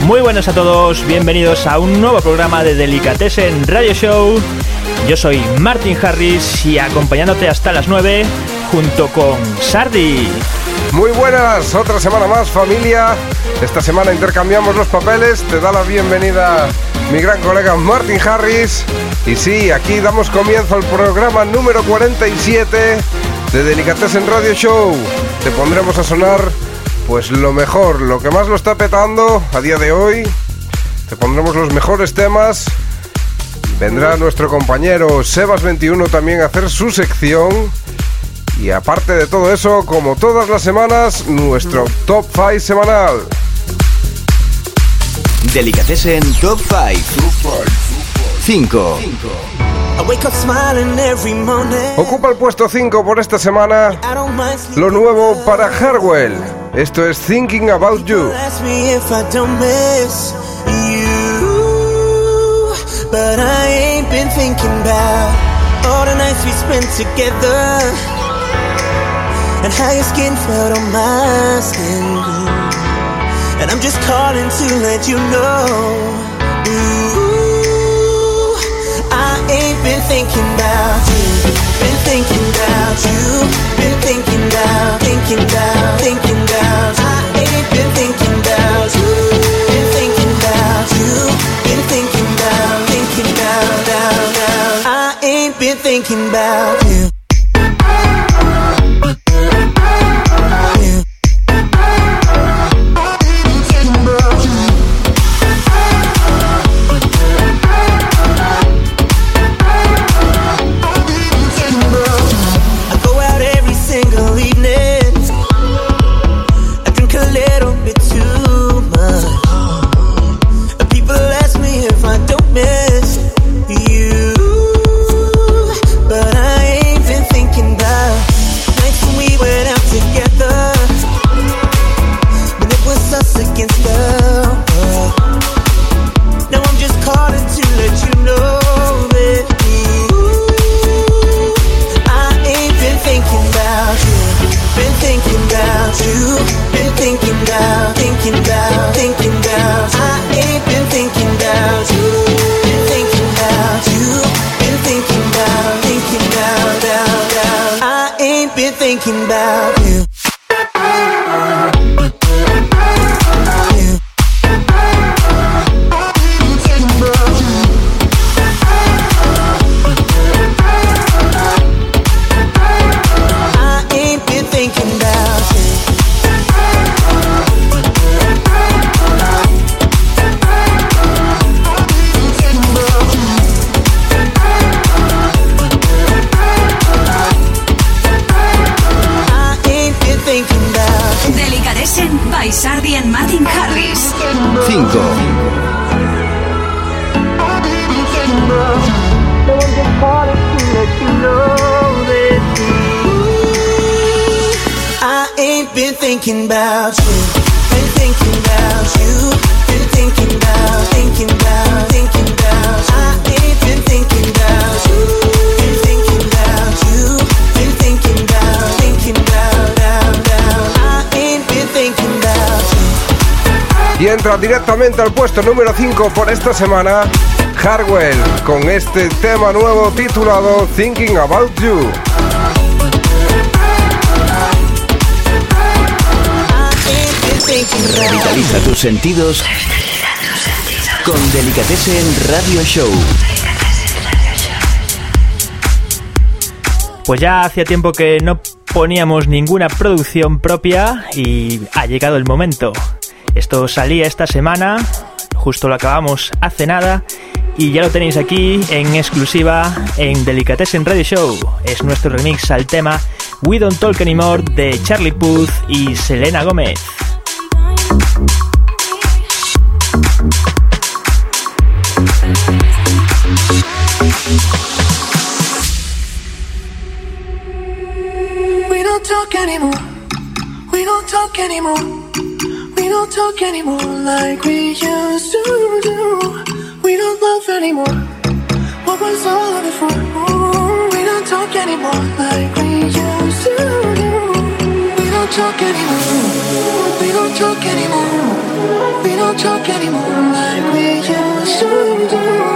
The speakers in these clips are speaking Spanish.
Muy buenos a todos, bienvenidos a un nuevo programa de Delicatessen Radio Show. Yo soy Martin Harris y acompañándote hasta las 9 junto con Sardi. Muy buenas, otra semana más familia. Esta semana intercambiamos los papeles. Te da la bienvenida mi gran colega Martin Harris. Y sí, aquí damos comienzo al programa número 47 de Delicatessen Radio Show. Te pondremos a sonar pues lo mejor, lo que más lo está petando a día de hoy. Te pondremos los mejores temas. Vendrá nuestro compañero Sebas21 también a hacer su sección. Y aparte de todo eso, como todas las semanas, nuestro top 5 semanal. Delicatessen Top 5. 5. Ocupa el puesto 5 por esta semana lo nuevo para Harwell. Esto es Thinking About You. But I ain't been thinking about all the nights we spent together and how your skin felt on my skin. And I'm just calling to let you know. Ain't been thinking about you. Been thinking about you. Been thinking about, thinking about, thinking about. I ain't been thinking about you. Been thinking about you. Been thinking about, thinking about, down, down. I ain't been thinking about Martin Harris. 5. I ain't been thinking about you. Been thinking about you. Been thinking about, thinking about, entra directamente al puesto número 5 por esta semana, Harwell, con este tema nuevo titulado Thinking About You. Vitaliza tus sentidos con Delicatessen Radio Show. Pues ya hacía tiempo que no poníamos ninguna producción propia y ha llegado el momento. Esto salía esta semana, justo lo acabamos hace nada y ya lo tenéis aquí en exclusiva en Delicatessen Radio Show. Es nuestro remix al tema We Don't Talk Anymore de Charlie Puth y Selena Gómez. We don't talk anymore. don't talk anymore like we used to do. We don't love anymore. What was all of it for? We don't talk anymore like we used to do. We don't talk anymore. We don't talk anymore. We don't talk anymore like we used to do.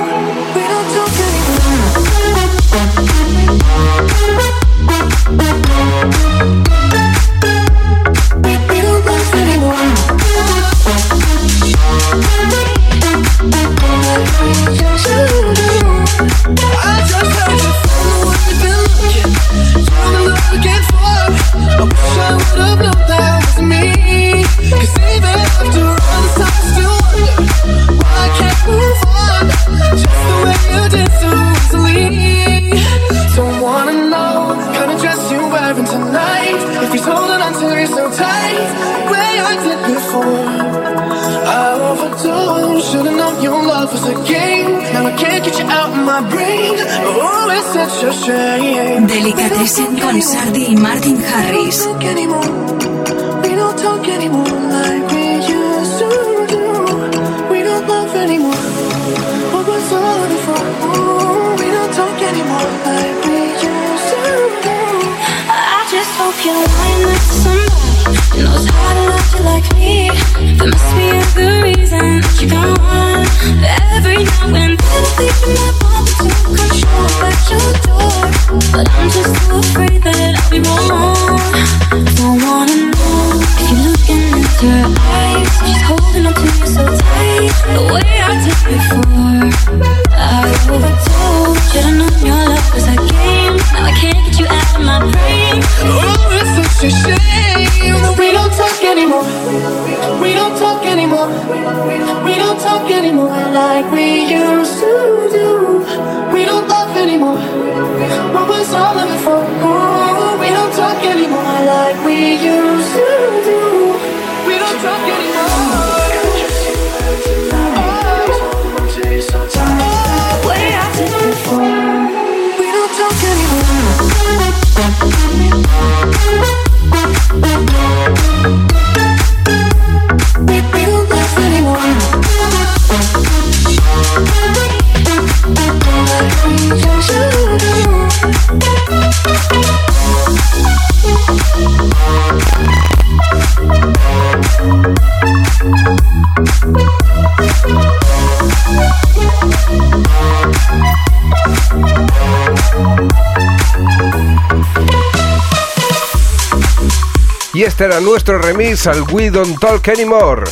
Este era nuestro remix al We Don't Talk Anymore.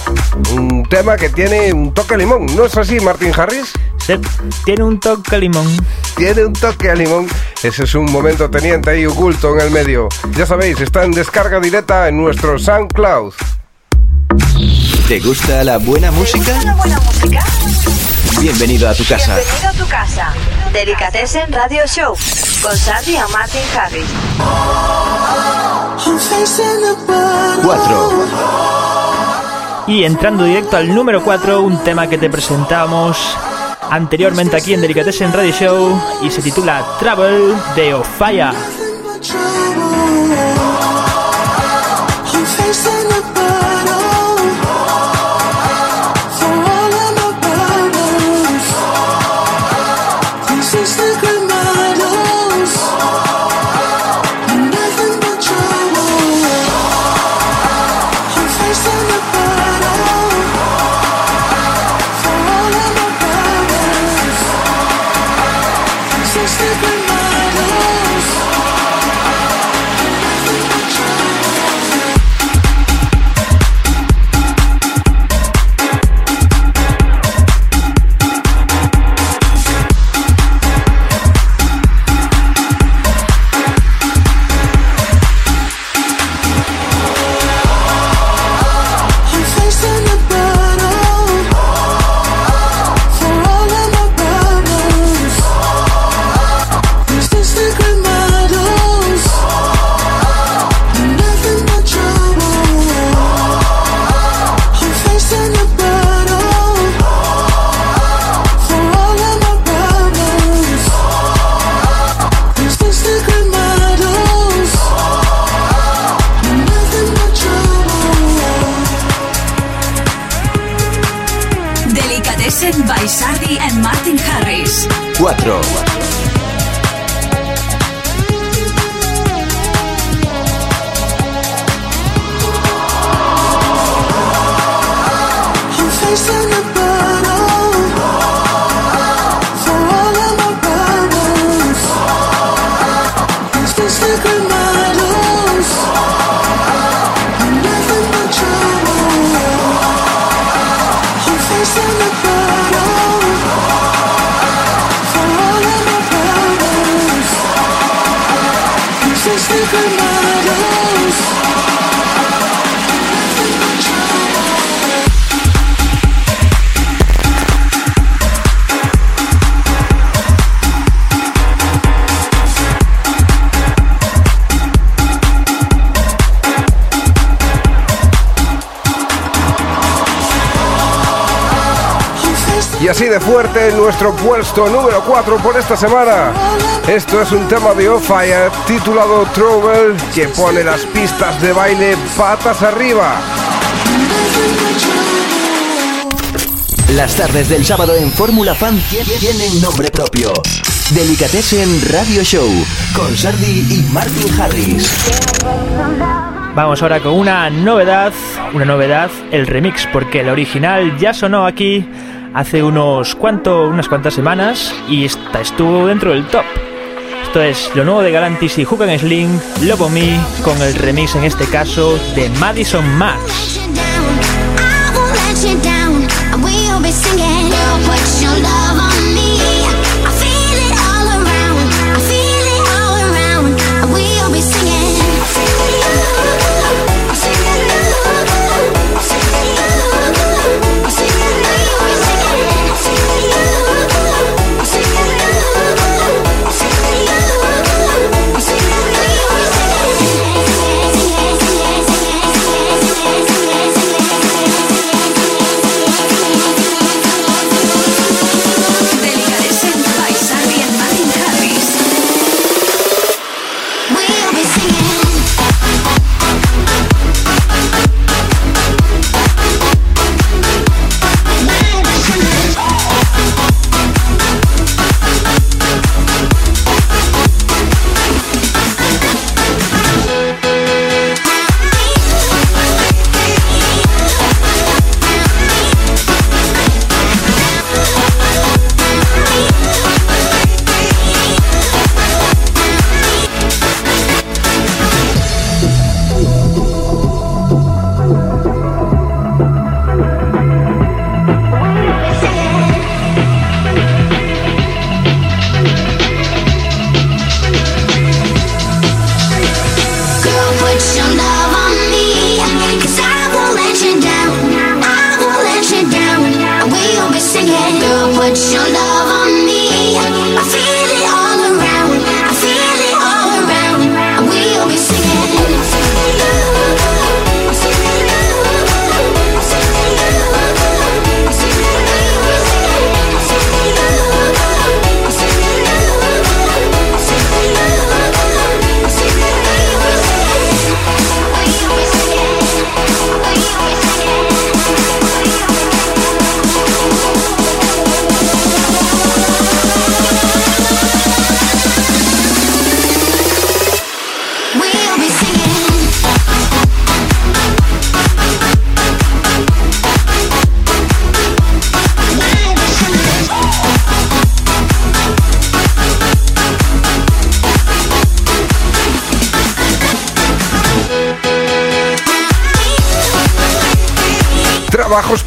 Un tema que tiene un toque a limón, ¿no es así, Martin Harris? Sí, tiene un toque a limón. Tiene un toque a limón. Ese es un momento teniente ahí oculto en el medio. Ya sabéis, está en descarga directa en nuestro SoundCloud. ¿Te gusta la buena música? ¿Te gusta la buena música? Bienvenido a tu casa. Bienvenido a tu casa. Delicatessen Radio Show con Sandy y Martin Harris. 4. Y entrando directo al número 4, un tema que te presentamos anteriormente aquí en Delicatessen Radio Show y se titula Travel de Ofaya. Y así de fuerte nuestro puesto número 4 por esta semana. Esto es un tema de Off-Fire titulado Trouble que pone las pistas de baile patas arriba. Las tardes del sábado en Fórmula Fan tienen nombre propio. Delicatessen Radio Show con Sardi y Martin Harris. Vamos ahora con una novedad, una novedad, el remix, porque el original ya sonó aquí hace unos cuanto, unas cuantas semanas y esta estuvo dentro del top. Esto es lo nuevo de Galantis y Hook and Sling, Love Me, con el remix en este caso de Madison Max.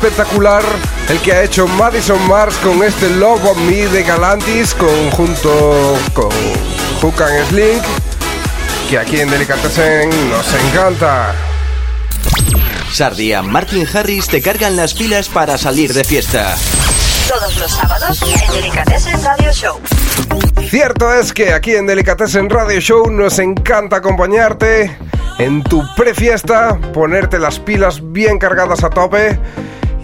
Espectacular el que ha hecho Madison Mars con este Love of Me de Galantis conjunto con Hook and Sling, que aquí en Delicatessen nos encanta. Sardia, Martin Harris te cargan las pilas para salir de fiesta. Todos los sábados en Delicatessen Radio Show. Cierto es que aquí en Delicatessen Radio Show nos encanta acompañarte en tu prefiesta, ponerte las pilas bien cargadas a tope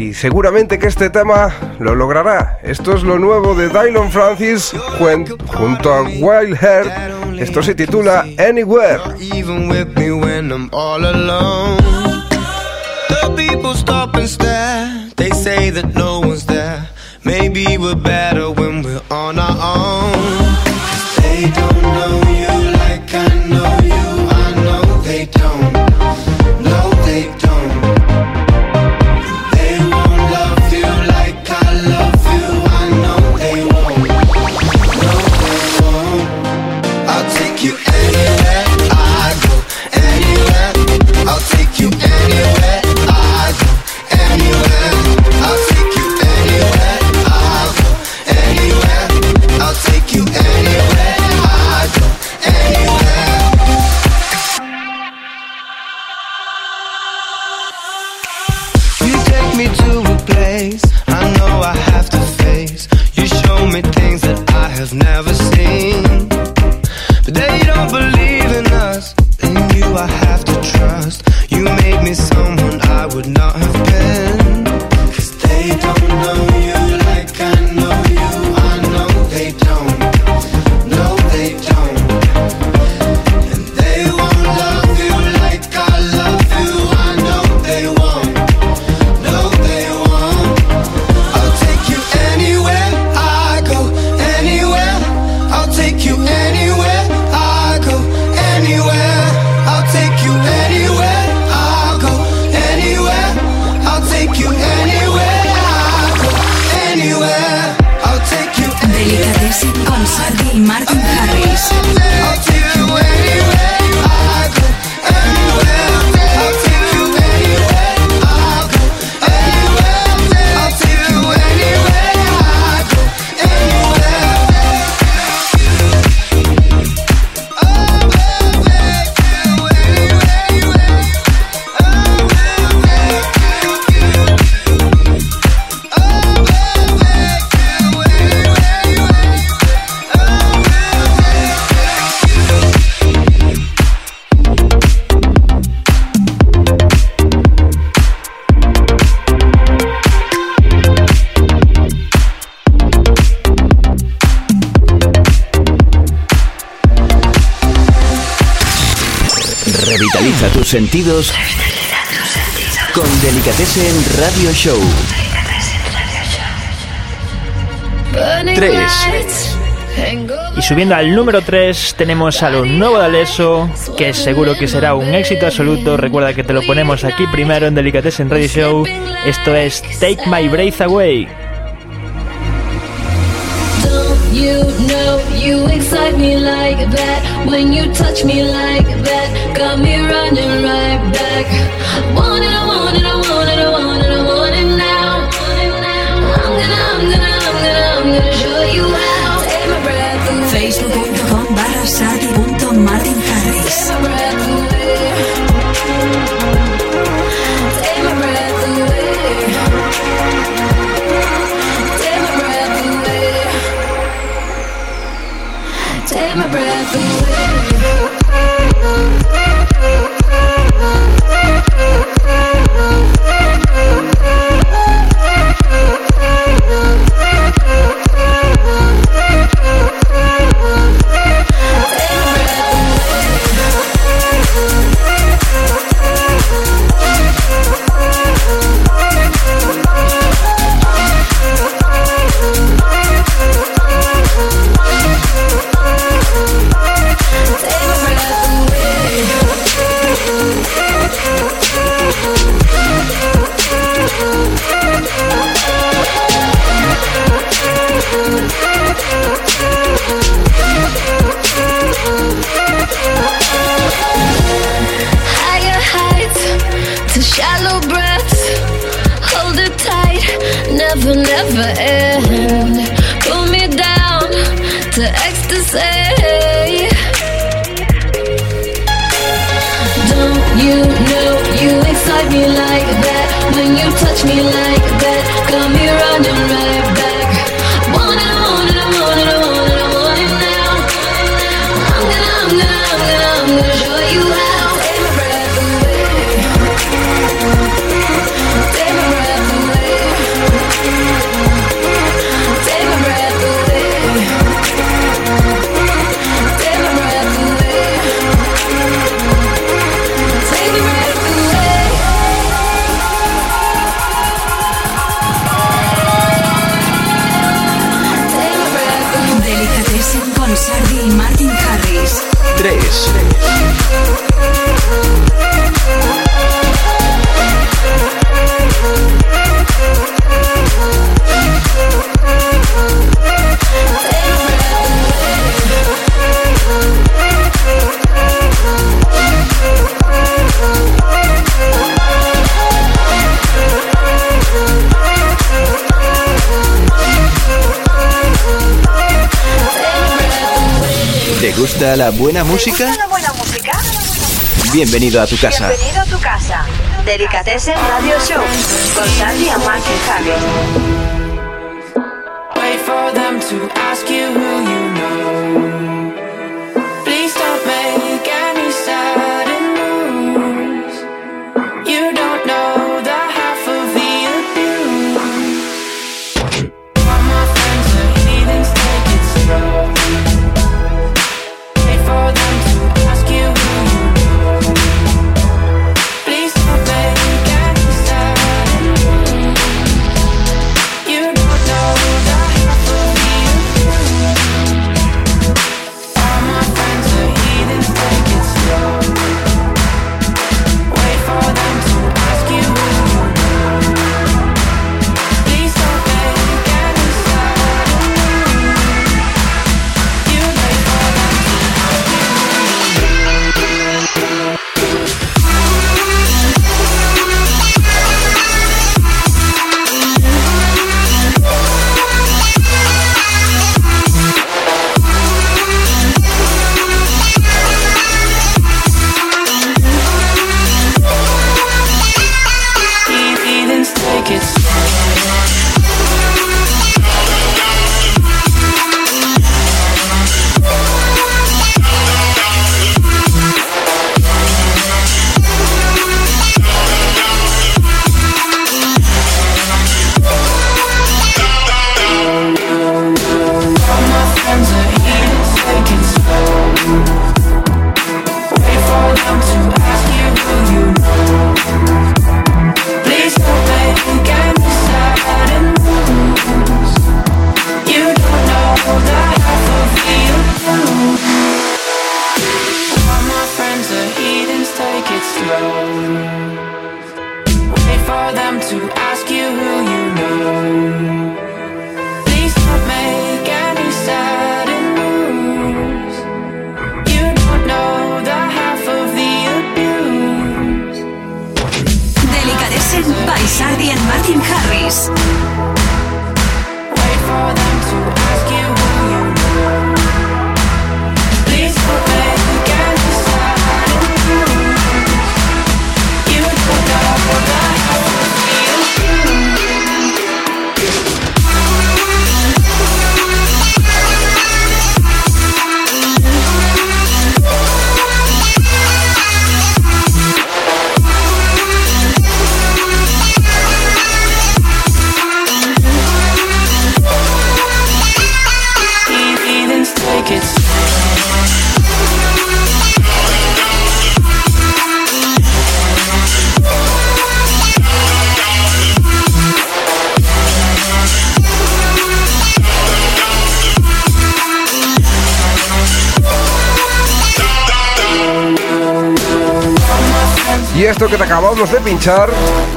y seguramente que este tema lo logrará. Esto es lo nuevo de Dylan Francis junto a Wild Heart. Esto se titula Anywhere. The people stop and stare. They say that no one's there. Maybe we're better when we're on our own. They don't know sentidos con Delicatessen Radio Show. 3. Y subiendo al número 3 tenemos a lo nuevo de Alesso que seguro que será un éxito absoluto. Recuerda que te lo ponemos aquí primero en Delicatessen Radio Show. Esto es Take My Breath Away. You excite me like that. When you touch me like that, got me running right back. Gusta la buena música? ¿Te gusta la buena música? Bienvenido a tu casa. Bienvenido a tu casa. Delicatessen Radio Show con Sandy y Martin Harris. Wait for them to ask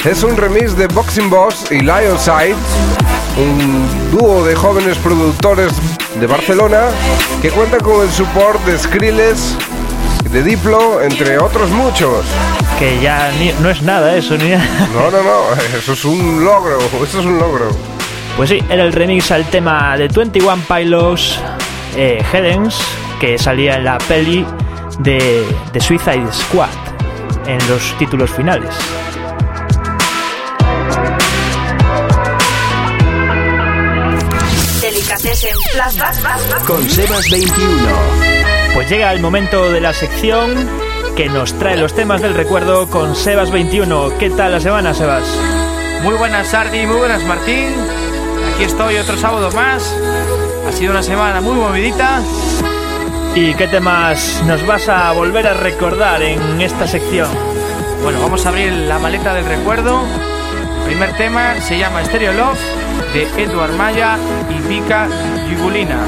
es un remix de Boxing Boss y Lionside, un dúo de jóvenes productores de Barcelona que cuenta con el support de Skrillex, de Diplo, entre otros muchos. Que ya ni- no es nada eso, ni No, no, no, eso es un logro, eso es un logro. Pues sí, era el remix al tema de 21 Pilots eh, que salía en la peli de, de Suicide Squad, en los títulos finales. Flashback. Con Sebas 21. Pues llega el momento de la sección que nos trae los temas del recuerdo con Sebas21. ¿Qué tal la semana, Sebas? Muy buenas, Sardi, muy buenas, Martín. Aquí estoy otro sábado más. Ha sido una semana muy movidita. ¿Y qué temas nos vas a volver a recordar en esta sección? Bueno, vamos a abrir la maleta del recuerdo. El primer tema se llama Stereo Love de Edward Maya y Vika Yugulina.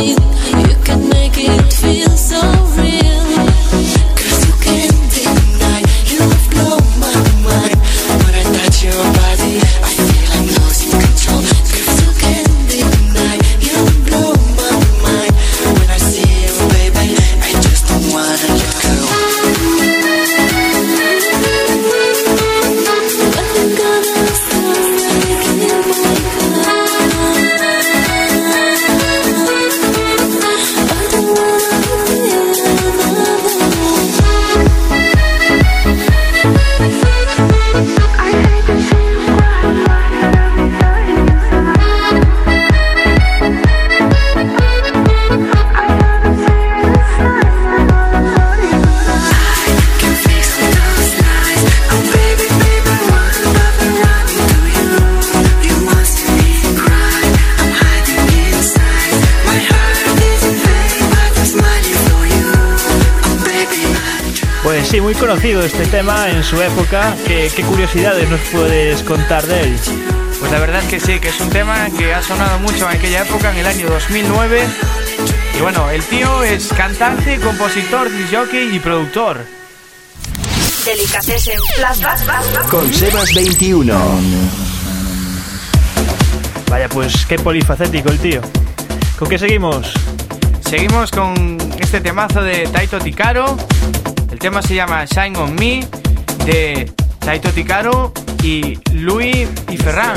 music tema en su época. ¿Qué, qué curiosidades nos puedes contar de él? Pues la verdad que sí, que es un tema que ha sonado mucho en aquella época, en el año 2009. Y bueno, el tío es cantante, compositor, jockey y productor. Delicatessen. Con Sebas 21. Vaya, pues qué polifacético el tío. ¿Con qué seguimos? Seguimos con este temazo de Taito Tikaro. Tema se llama Shine on Me de Taito Tikaro y Louis y Ferran.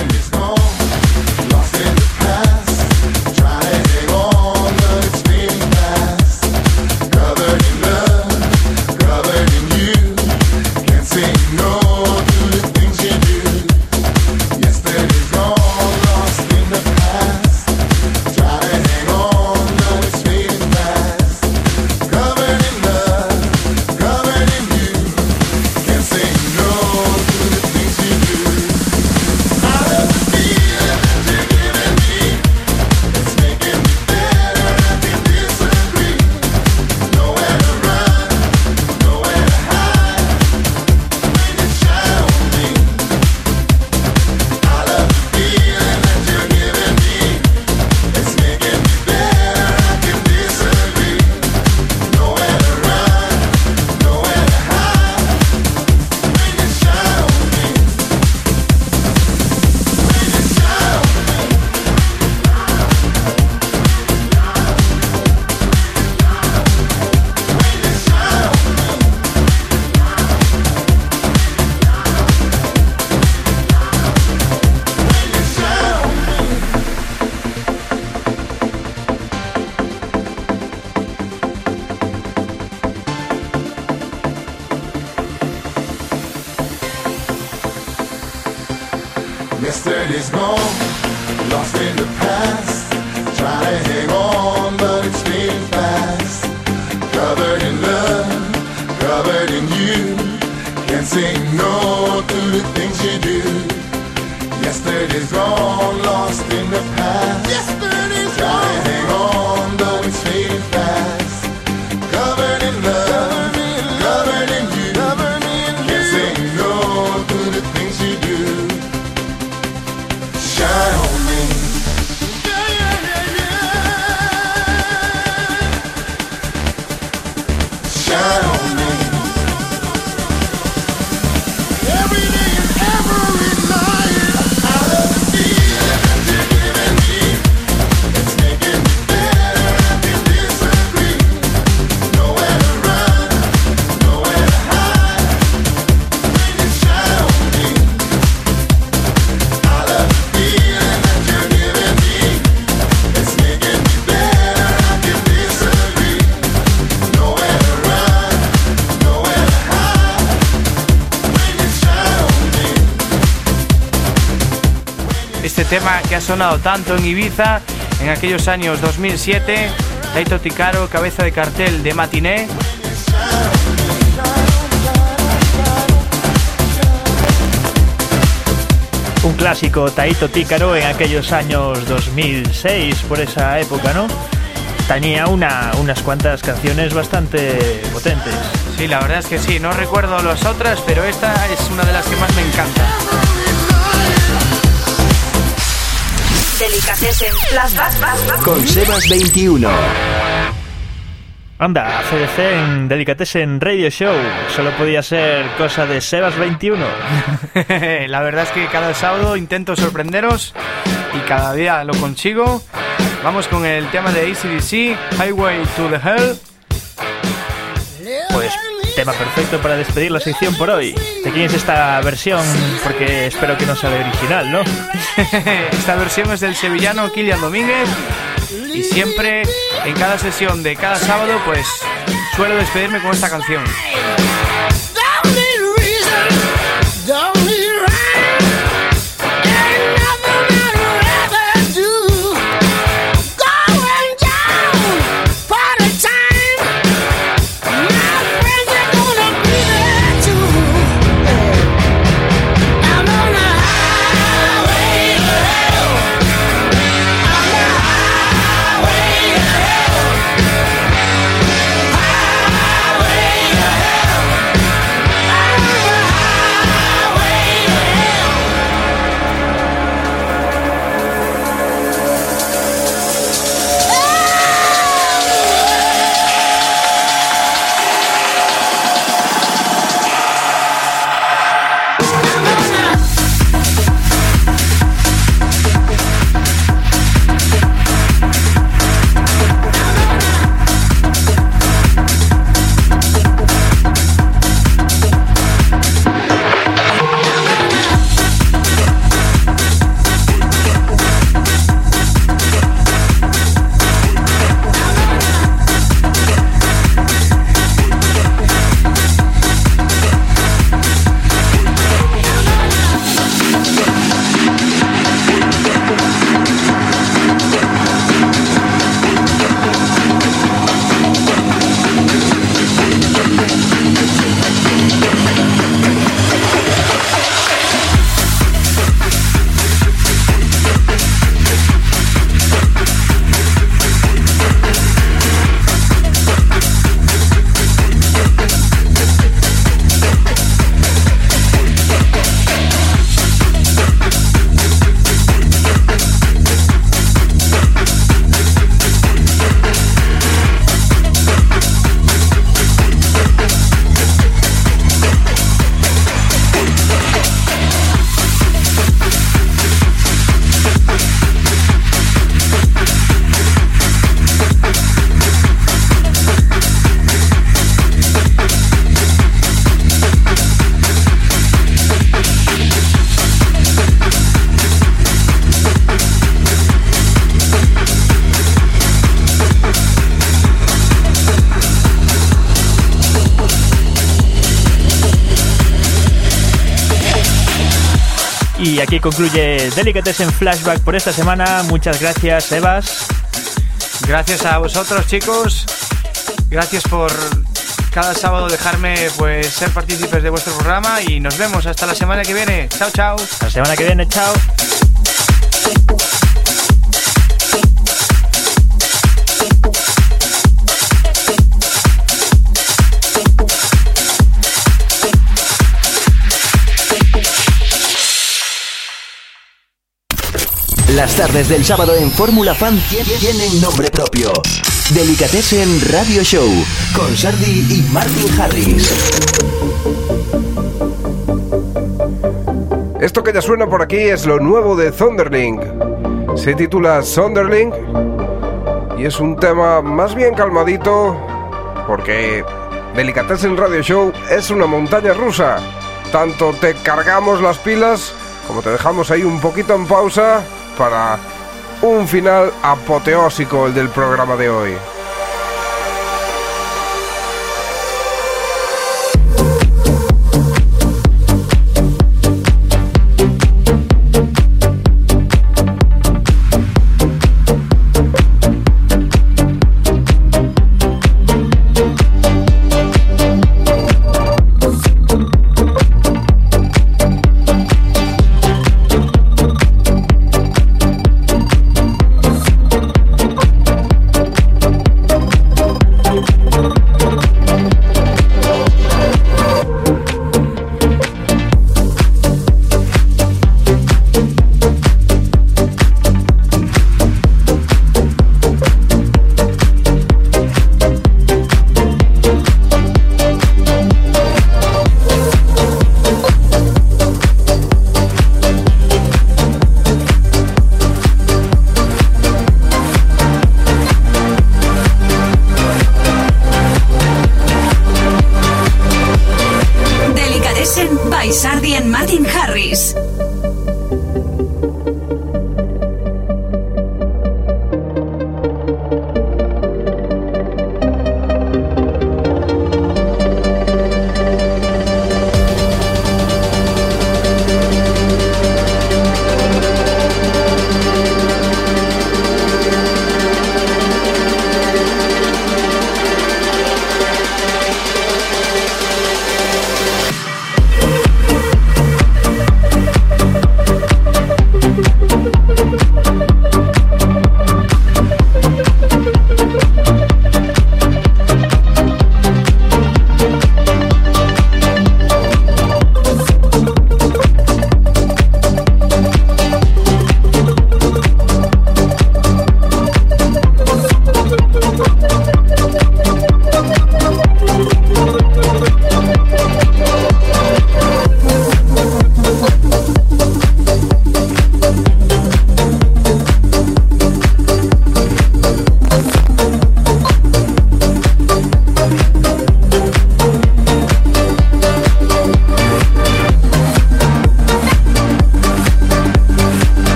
Tema que ha sonado tanto en Ibiza en aquellos años 2007, Taito Tikaro, cabeza de cartel de Matiné. Un clásico Taito Tícaro en aquellos años 2006, por esa época, ¿no? Tenía una, unas cuantas canciones bastante potentes. Sí, la verdad es que sí, no recuerdo las otras, pero esta es una de las que más me encanta. Delicatessen Flashback. Con Sebas 21. Anda, CDC en Delicatessen Radio Show. Solo podía ser cosa de Sebas 21. la verdad es que cada sábado intento sorprenderos y cada día lo consigo. Vamos con el tema de ACDC, Highway to the Hell. Pues tema perfecto para despedir la sección por hoy. ¿De quién es esta versión? Porque espero que no sea la original, ¿no? Esta versión es del sevillano Kilian Domínguez y siempre en cada sesión de cada sábado pues suelo despedirme con esta canción. Concluye Delicatessen Flashback por esta semana. Muchas gracias, Evas. Gracias a vosotros, chicos. Gracias por cada sábado dejarme pues ser partícipes de vuestro programa y nos vemos hasta la semana que viene. Chao, chao. Hasta la semana que viene, chao. Las tardes del sábado en Fórmula Fan tie- tienen nombre propio. Delicatessen Radio Show con Sardi y Martin Harris. Esto que ya suena por aquí es lo nuevo de Thunderling. Se titula Thunderling y es un tema más bien calmadito porque Delicatessen Radio Show es una montaña rusa. Tanto te cargamos las pilas como te dejamos ahí un poquito en pausa para un final apoteósico el del programa de hoy.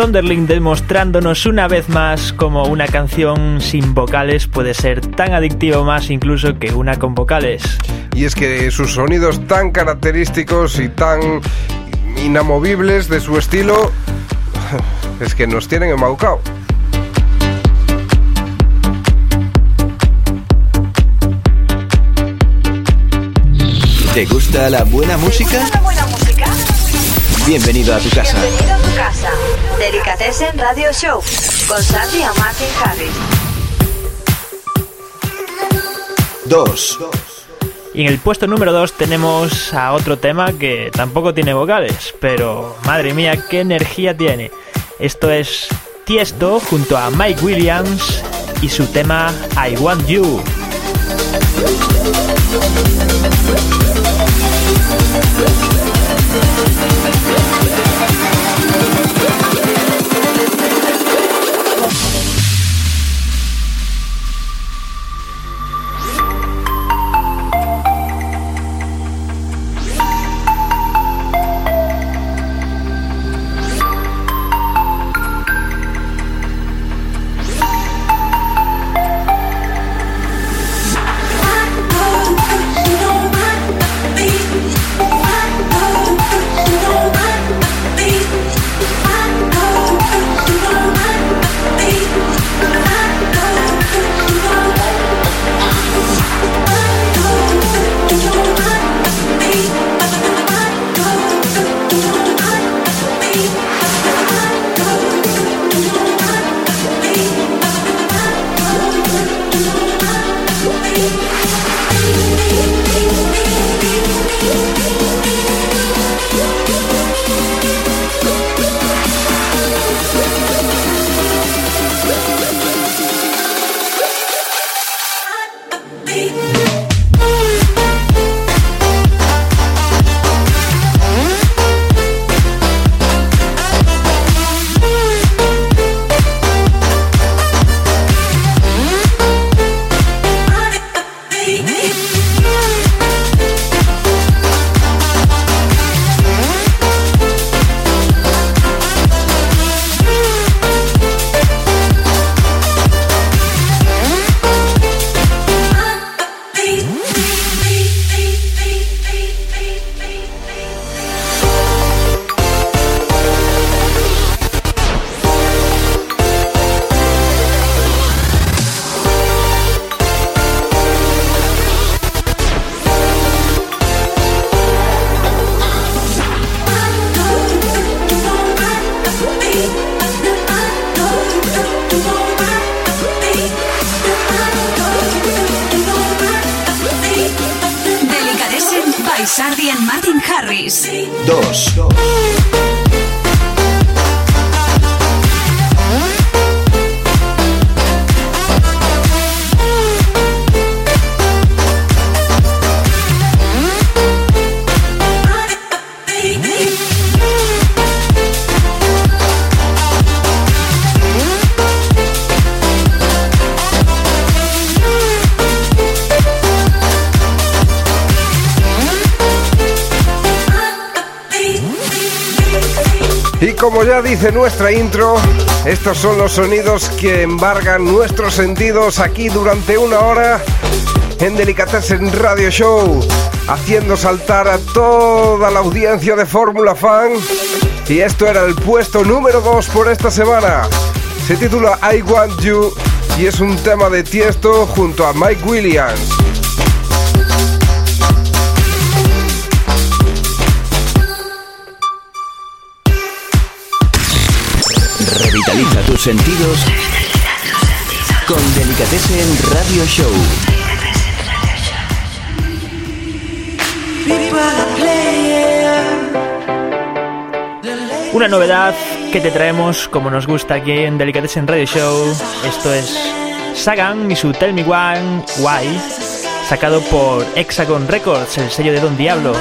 Thunderling demostrándonos una vez más como una canción sin vocales puede ser tan adictiva más incluso que una con vocales. Y es que sus sonidos tan característicos y tan inamovibles de su estilo es que nos tienen embaucado. ¿Te gusta la buena música? Bienvenido a tu casa. Bienvenido a tu casa. Delicatessen Radio Show con Sandy a Martin Harris. 2. Y en el puesto número 2 tenemos a otro tema que tampoco tiene vocales, pero madre mía, qué energía tiene. Esto es Tiesto junto a Mike Williams y su tema I Want You. Sardi and Martin Harris. 2. Como ya dice nuestra intro, estos son los sonidos que embargan nuestros sentidos aquí durante una hora en Delicatessen Radio Show, haciendo saltar a toda la audiencia de Fórmula Fan. Y esto era el puesto número 2 por esta semana. Se titula I Want You y es un tema de Tiesto junto a Mike Williams. Revitaliza tus sentidos con Delicatessen Radio Show. Una novedad que te traemos como nos gusta aquí en Delicatessen Radio Show. Esto es Sagan y su Tell Me One Why, sacado por Hexagon Records, el sello de Don Diablo.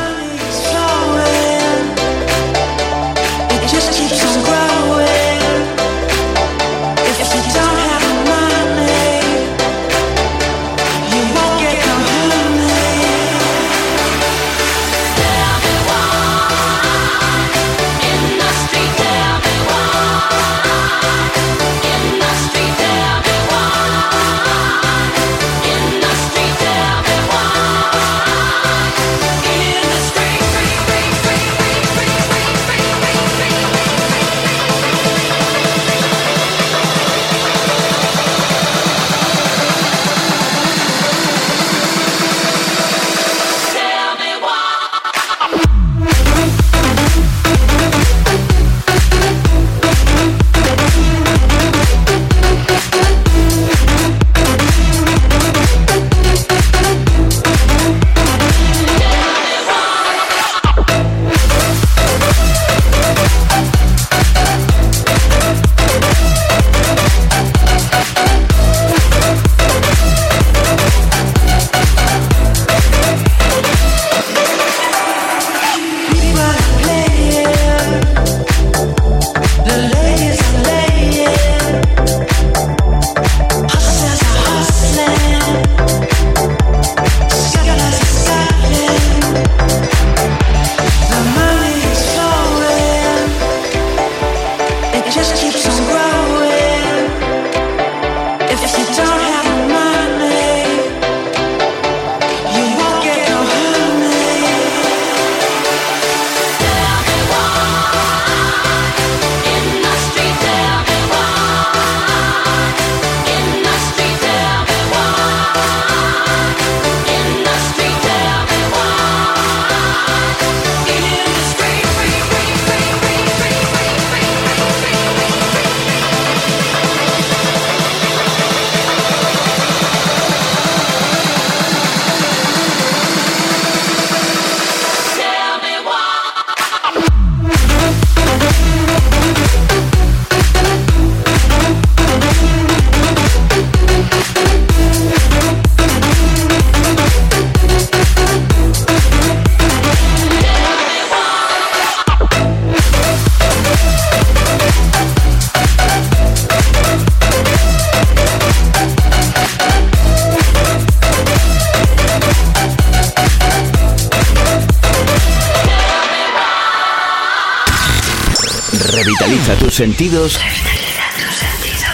Sentidos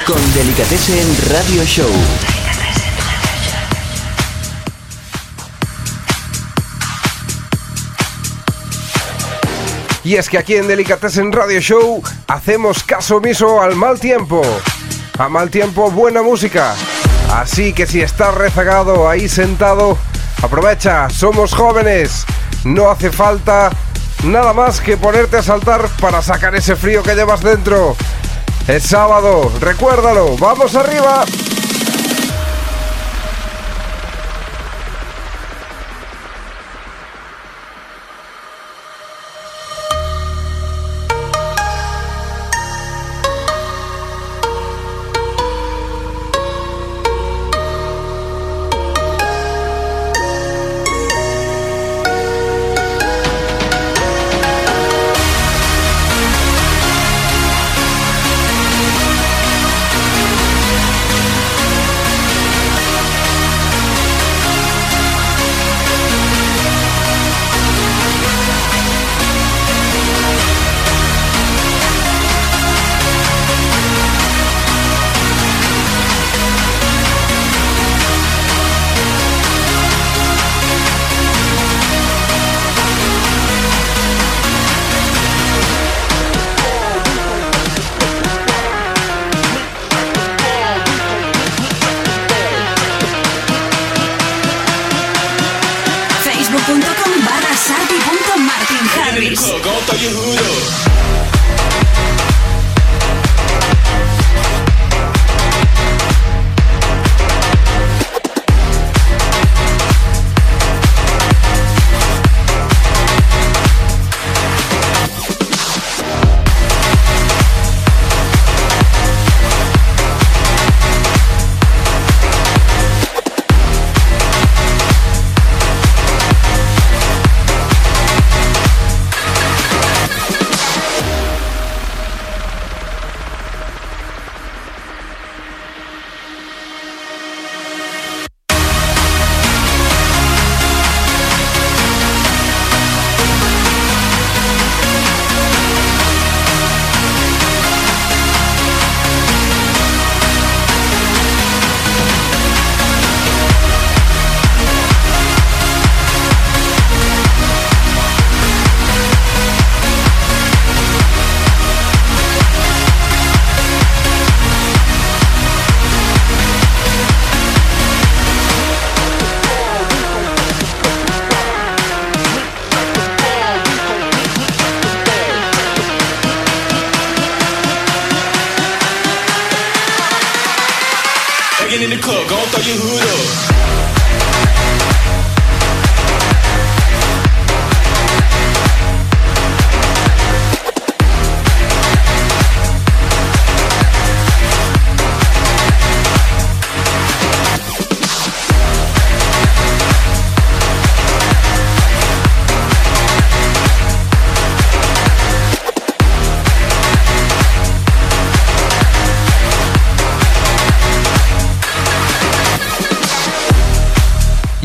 con Delicatessen Radio Show. Y es que aquí en Delicatessen Radio Show hacemos caso omiso al mal tiempo. A mal tiempo, buena música. Así que si estás rezagado ahí sentado, aprovecha, somos jóvenes. No hace falta nada más que ponerte a saltar para sacar ese frío que llevas dentro. Es sábado, recuérdalo, vamos arriba.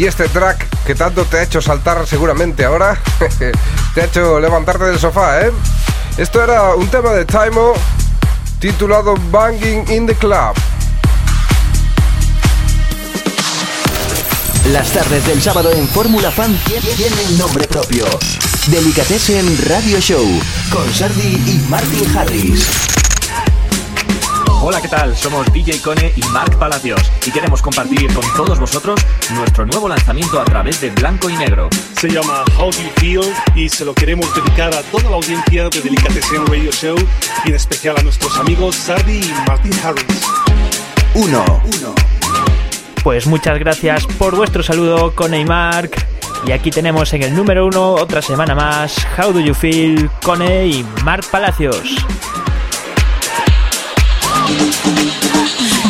Y este track que tanto te ha hecho saltar seguramente ahora, te ha hecho levantarte del sofá, ¿eh? Esto era un tema de Taimo titulado Banging in the Club. Las tardes del sábado en Fórmula Fan tie- tienen nombre propio. Delicatessen Radio Show con Sardi y Martin Harris. Hola, ¿qué tal? Somos DJ Cone y Marc Palacios y queremos compartir con todos vosotros nuestro nuevo lanzamiento a través de Blanco y Negro. Se llama How Do You Feel y se lo queremos dedicar a toda la audiencia de Delicatessen Radio Show y en especial a nuestros amigos Sardi y Martin Harris. Uno. Pues muchas gracias por vuestro saludo con Neymar. Y aquí tenemos en el número uno otra semana más How Do You Feel Cone y Marc Palacios.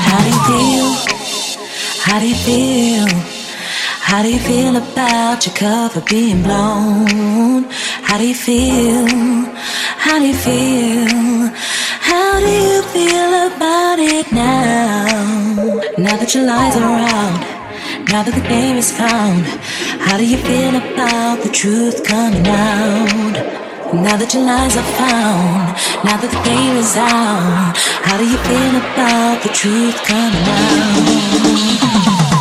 How do you feel? How do you feel? How do you feel about your cover being blown? How do you feel? How do you feel? How do you feel about it now? Now that your lies are around, now that the game is found, how do you feel about the truth coming out? Now that your lies are found, now that the game is out, how do you feel about the truth coming out?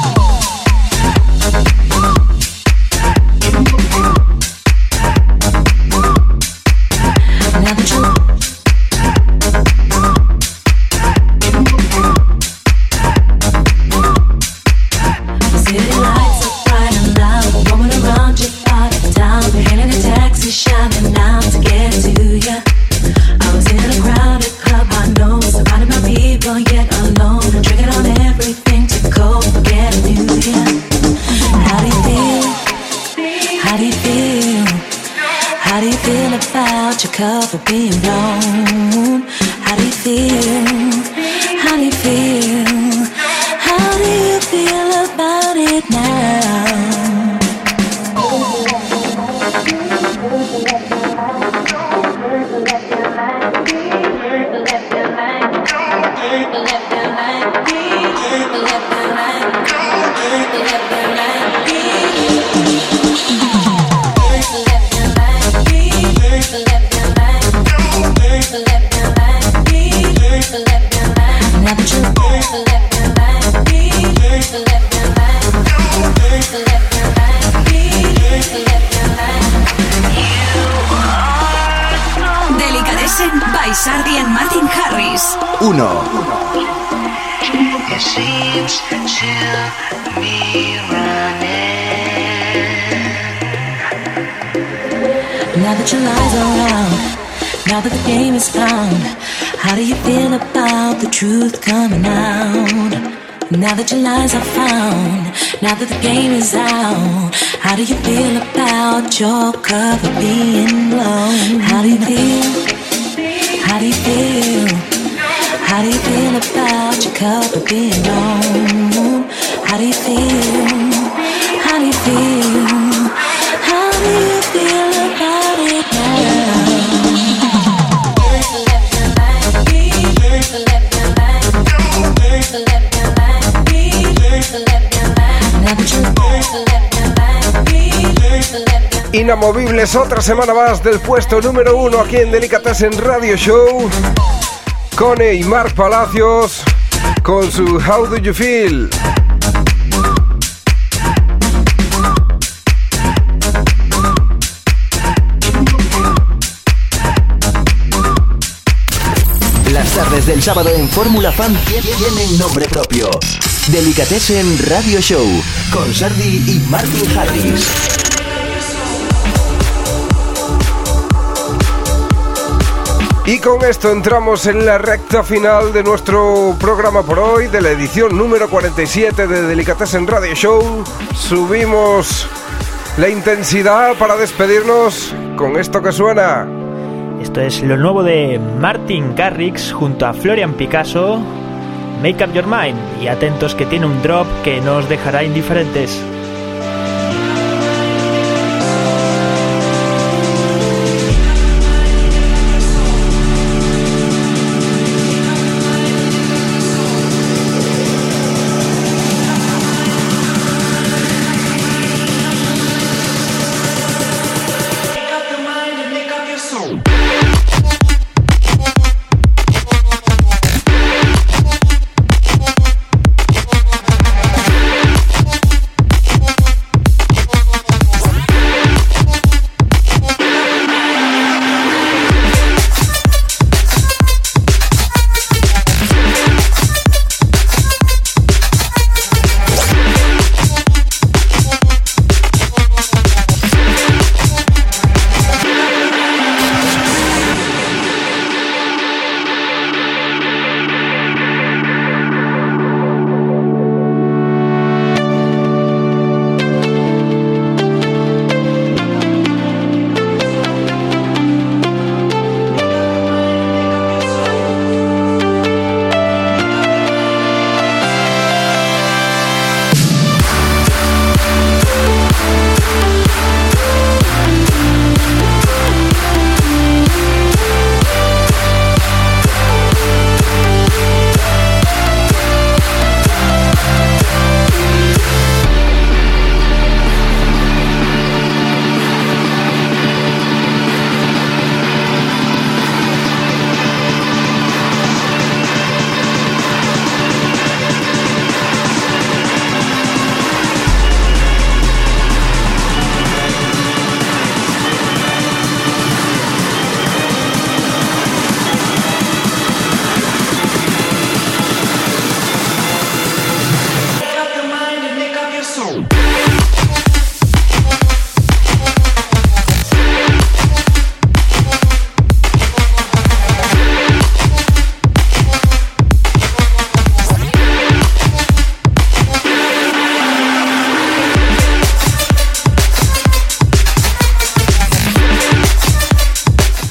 About your cover being blown? How do you feel? How do you feel? How do you feel about your cover being blown? How do you feel? How do you feel? How do you feel about it Inamovibles, otra semana más del puesto número uno aquí en Delicatessen Radio Show. Cone y Palacios con su How Do You Feel. Las tardes del sábado en Fórmula Fan tienen nombre propio. Delicatessen Radio Show con Sardi y Martin Harris. Y con esto entramos en la recta final de nuestro programa por hoy, de la edición número 47 de Delicatessen Radio Show. Subimos la intensidad para despedirnos con esto que suena. Esto es lo nuevo de Martin Garrix junto a Florian Picasso, Make Up Your Mind. Y atentos que tiene un drop que no os dejará indiferentes.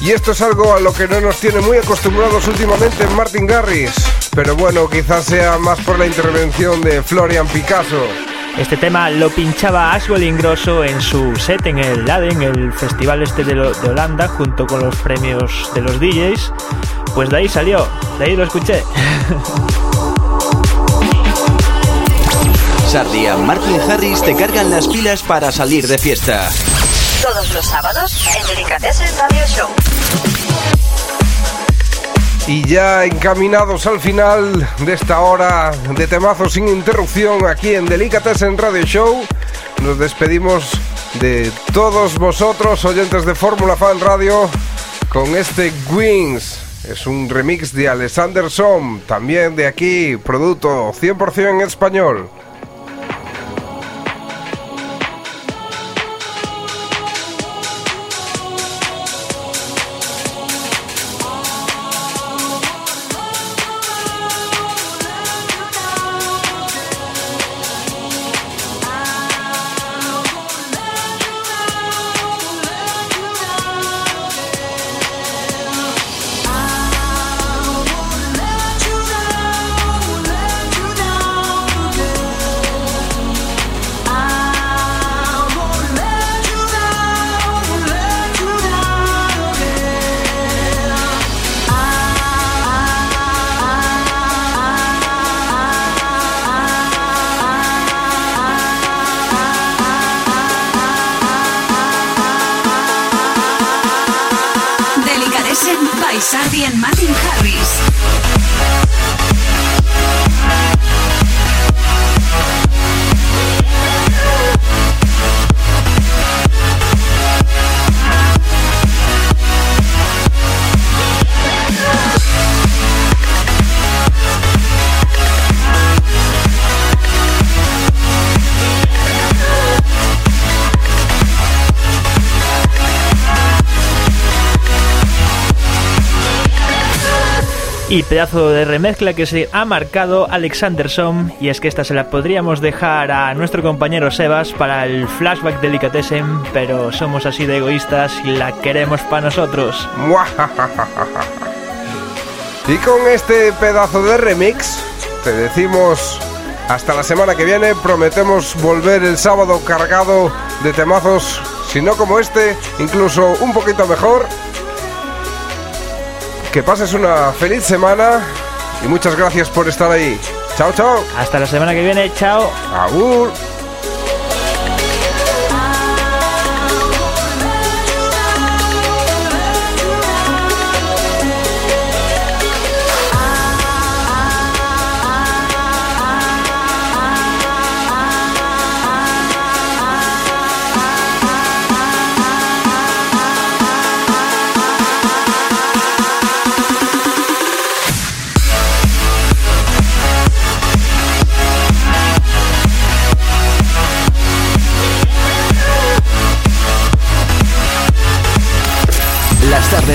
Y esto es algo a lo que no nos tiene muy acostumbrados últimamente Martin Garris. Pero bueno, quizás sea más por la intervención de Florian Picasso. Este tema lo pinchaba Ashwell Ingrosso en su set en el Laden, el festival este de, lo- de Holanda, junto con los premios de los DJs. Pues de ahí salió, de ahí lo escuché. Sardi y Martin Harris te cargan las pilas para salir de fiesta. Todos los sábados en Delicatessen Radio Show. Y ya encaminados al final de esta hora de temazos sin interrupción aquí en Delicatessen Radio Show, nos despedimos de todos vosotros, oyentes de Fórmula Fan Radio, con este Wings. Es un remix de Alexander Som, también de aquí, producto 100% en español. Y pedazo de remezcla que se ha marcado Alexanderson. Y es que esta se la podríamos dejar a nuestro compañero Sebas para el flashback delicatessen, pero somos así de egoístas y la queremos para nosotros. Y con este pedazo de remix, te decimos hasta la semana que viene. Prometemos volver el sábado cargado de temazos, si no como este, incluso un poquito mejor. Que pases una feliz semana y muchas gracias por estar ahí. Chao, chao. Hasta la semana que viene, chao. Agur.